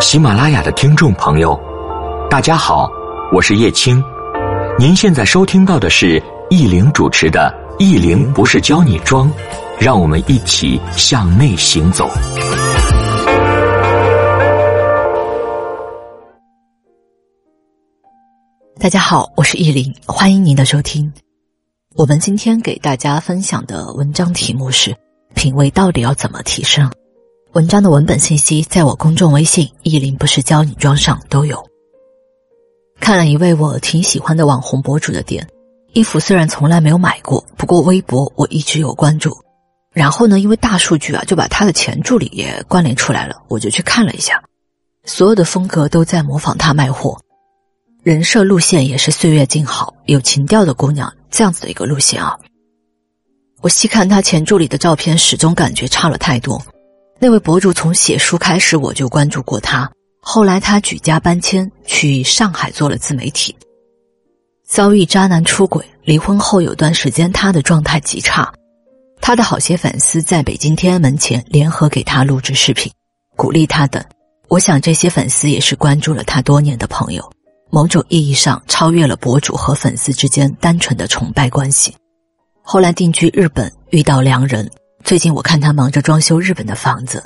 喜马拉雅的听众朋友，大家好，我是叶青。您现在收听到的是易玲主持的《易玲不是教你装》，让我们一起向内行走。大家好，我是易玲，欢迎您的收听。我们今天给大家分享的文章题目是：品味到底要怎么提升？文章的文本信息在我公众微信“意林不是教你装”上都有。看了一位我挺喜欢的网红博主的店，衣服虽然从来没有买过，不过微博我一直有关注。然后呢，因为大数据啊，就把他的前助理也关联出来了，我就去看了一下，所有的风格都在模仿他卖货，人设路线也是岁月静好、有情调的姑娘这样子的一个路线啊。我细看他前助理的照片，始终感觉差了太多。那位博主从写书开始我就关注过他，后来他举家搬迁去上海做了自媒体，遭遇渣男出轨，离婚后有段时间他的状态极差，他的好些粉丝在北京天安门前联合给他录制视频，鼓励他等。我想这些粉丝也是关注了他多年的朋友，某种意义上超越了博主和粉丝之间单纯的崇拜关系。后来定居日本，遇到良人。最近我看他忙着装修日本的房子，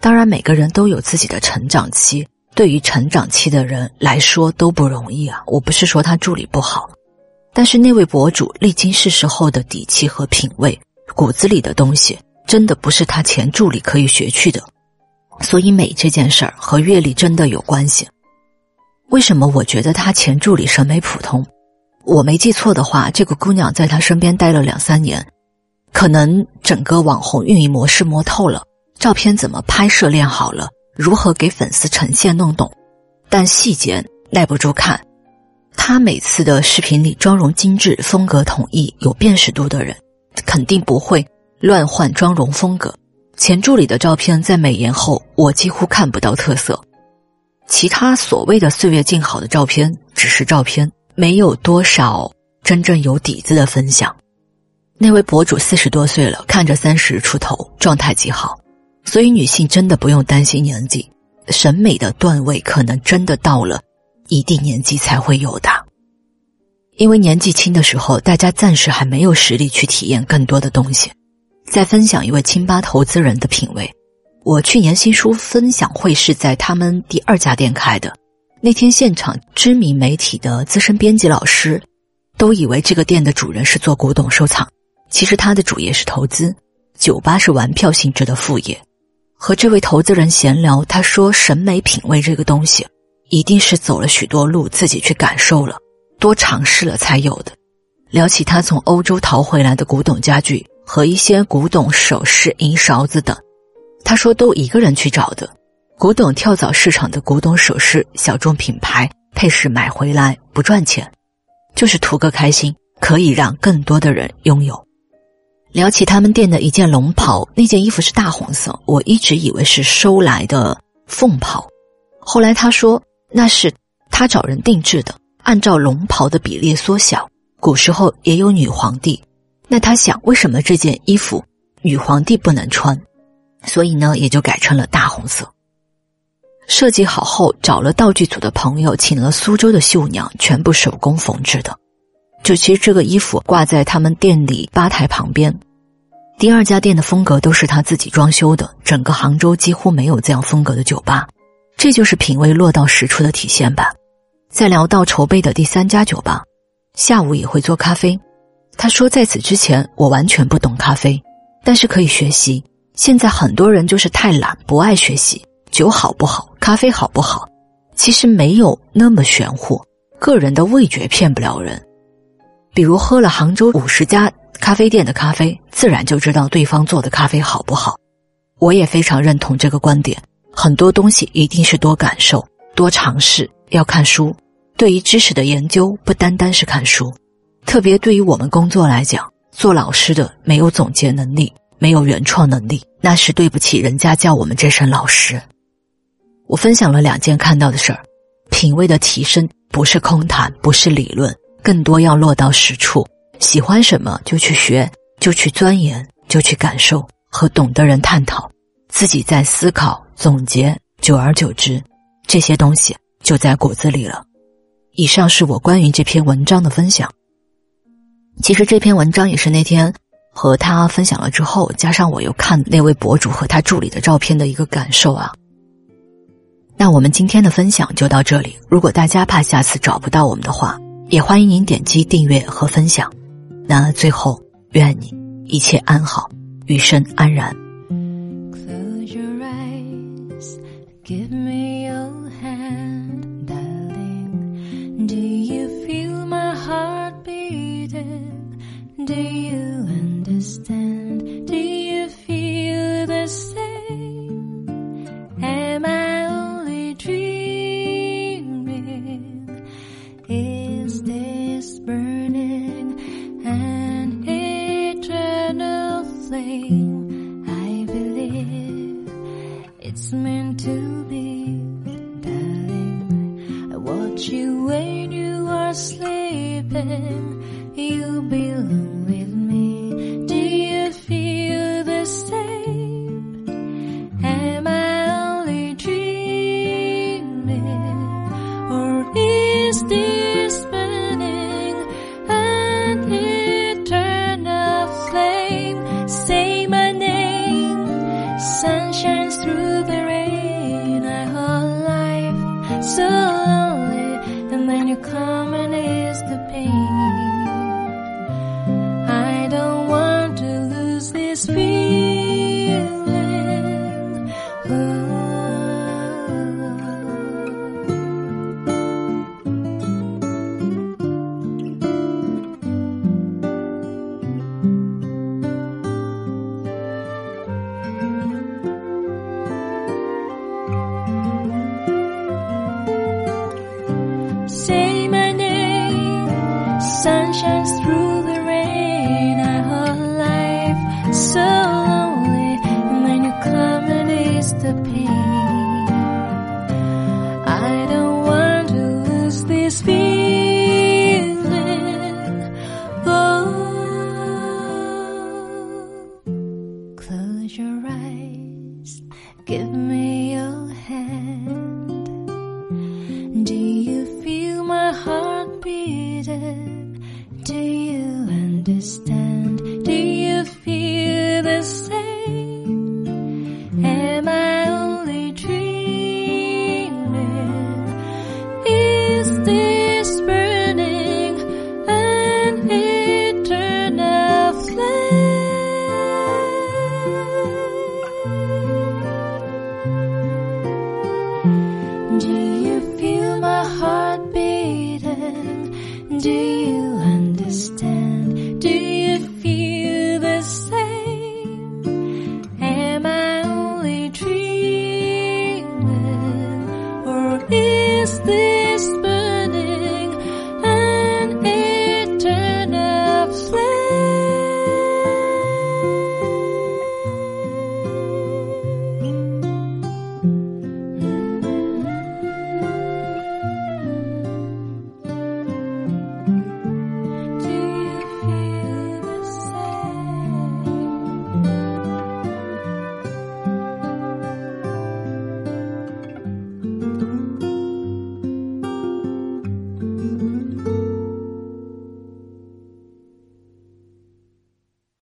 当然每个人都有自己的成长期，对于成长期的人来说都不容易啊。我不是说他助理不好，但是那位博主历经世事后的底气和品味，骨子里的东西真的不是他前助理可以学去的。所以美这件事儿和阅历真的有关系。为什么我觉得他前助理审美普通？我没记错的话，这个姑娘在他身边待了两三年。可能整个网红运营模式摸透了，照片怎么拍摄练好了，如何给粉丝呈现弄懂，但细节耐不住看。他每次的视频里妆容精致、风格统一、有辨识度的人，肯定不会乱换妆容风格。前助理的照片在美颜后，我几乎看不到特色。其他所谓的岁月静好的照片，只是照片，没有多少真正有底子的分享。那位博主四十多岁了，看着三十出头，状态极好，所以女性真的不用担心年纪，审美的段位可能真的到了一定年纪才会有的。因为年纪轻的时候，大家暂时还没有实力去体验更多的东西。再分享一位清吧投资人的品味，我去年新书分享会是在他们第二家店开的，那天现场知名媒体的资深编辑老师都以为这个店的主人是做古董收藏。其实他的主业是投资，酒吧是玩票性质的副业。和这位投资人闲聊，他说：“审美品味这个东西，一定是走了许多路，自己去感受了，多尝试了才有的。”聊起他从欧洲淘回来的古董家具和一些古董首饰、银勺子等，他说都一个人去找的。古董跳蚤市场的古董首饰，小众品牌配饰买回来不赚钱，就是图个开心，可以让更多的人拥有。聊起他们店的一件龙袍，那件衣服是大红色，我一直以为是收来的凤袍，后来他说那是他找人定制的，按照龙袍的比例缩小。古时候也有女皇帝，那他想为什么这件衣服女皇帝不能穿，所以呢也就改成了大红色。设计好后，找了道具组的朋友，请了苏州的绣娘，全部手工缝制的。就其实这个衣服挂在他们店里吧台旁边。第二家店的风格都是他自己装修的，整个杭州几乎没有这样风格的酒吧，这就是品味落到实处的体现吧。在聊到筹备的第三家酒吧，下午也会做咖啡。他说，在此之前我完全不懂咖啡，但是可以学习。现在很多人就是太懒，不爱学习。酒好不好，咖啡好不好，其实没有那么玄乎，个人的味觉骗不了人。比如喝了杭州五十家。咖啡店的咖啡，自然就知道对方做的咖啡好不好。我也非常认同这个观点。很多东西一定是多感受、多尝试，要看书。对于知识的研究，不单单是看书。特别对于我们工作来讲，做老师的没有总结能力，没有原创能力，那是对不起人家叫我们这声老师。我分享了两件看到的事儿：品味的提升不是空谈，不是理论，更多要落到实处。喜欢什么就去学，就去钻研，就去感受，和懂的人探讨，自己在思考总结，久而久之，这些东西就在骨子里了。以上是我关于这篇文章的分享。其实这篇文章也是那天和他分享了之后，加上我又看那位博主和他助理的照片的一个感受啊。那我们今天的分享就到这里。如果大家怕下次找不到我们的话，也欢迎您点击订阅和分享。那最后，愿你一切安好，余生安然。feeling. I don't want to lose this feeling. Oh, close your eyes, give me your hand. Do you feel my heart beating? Do Do you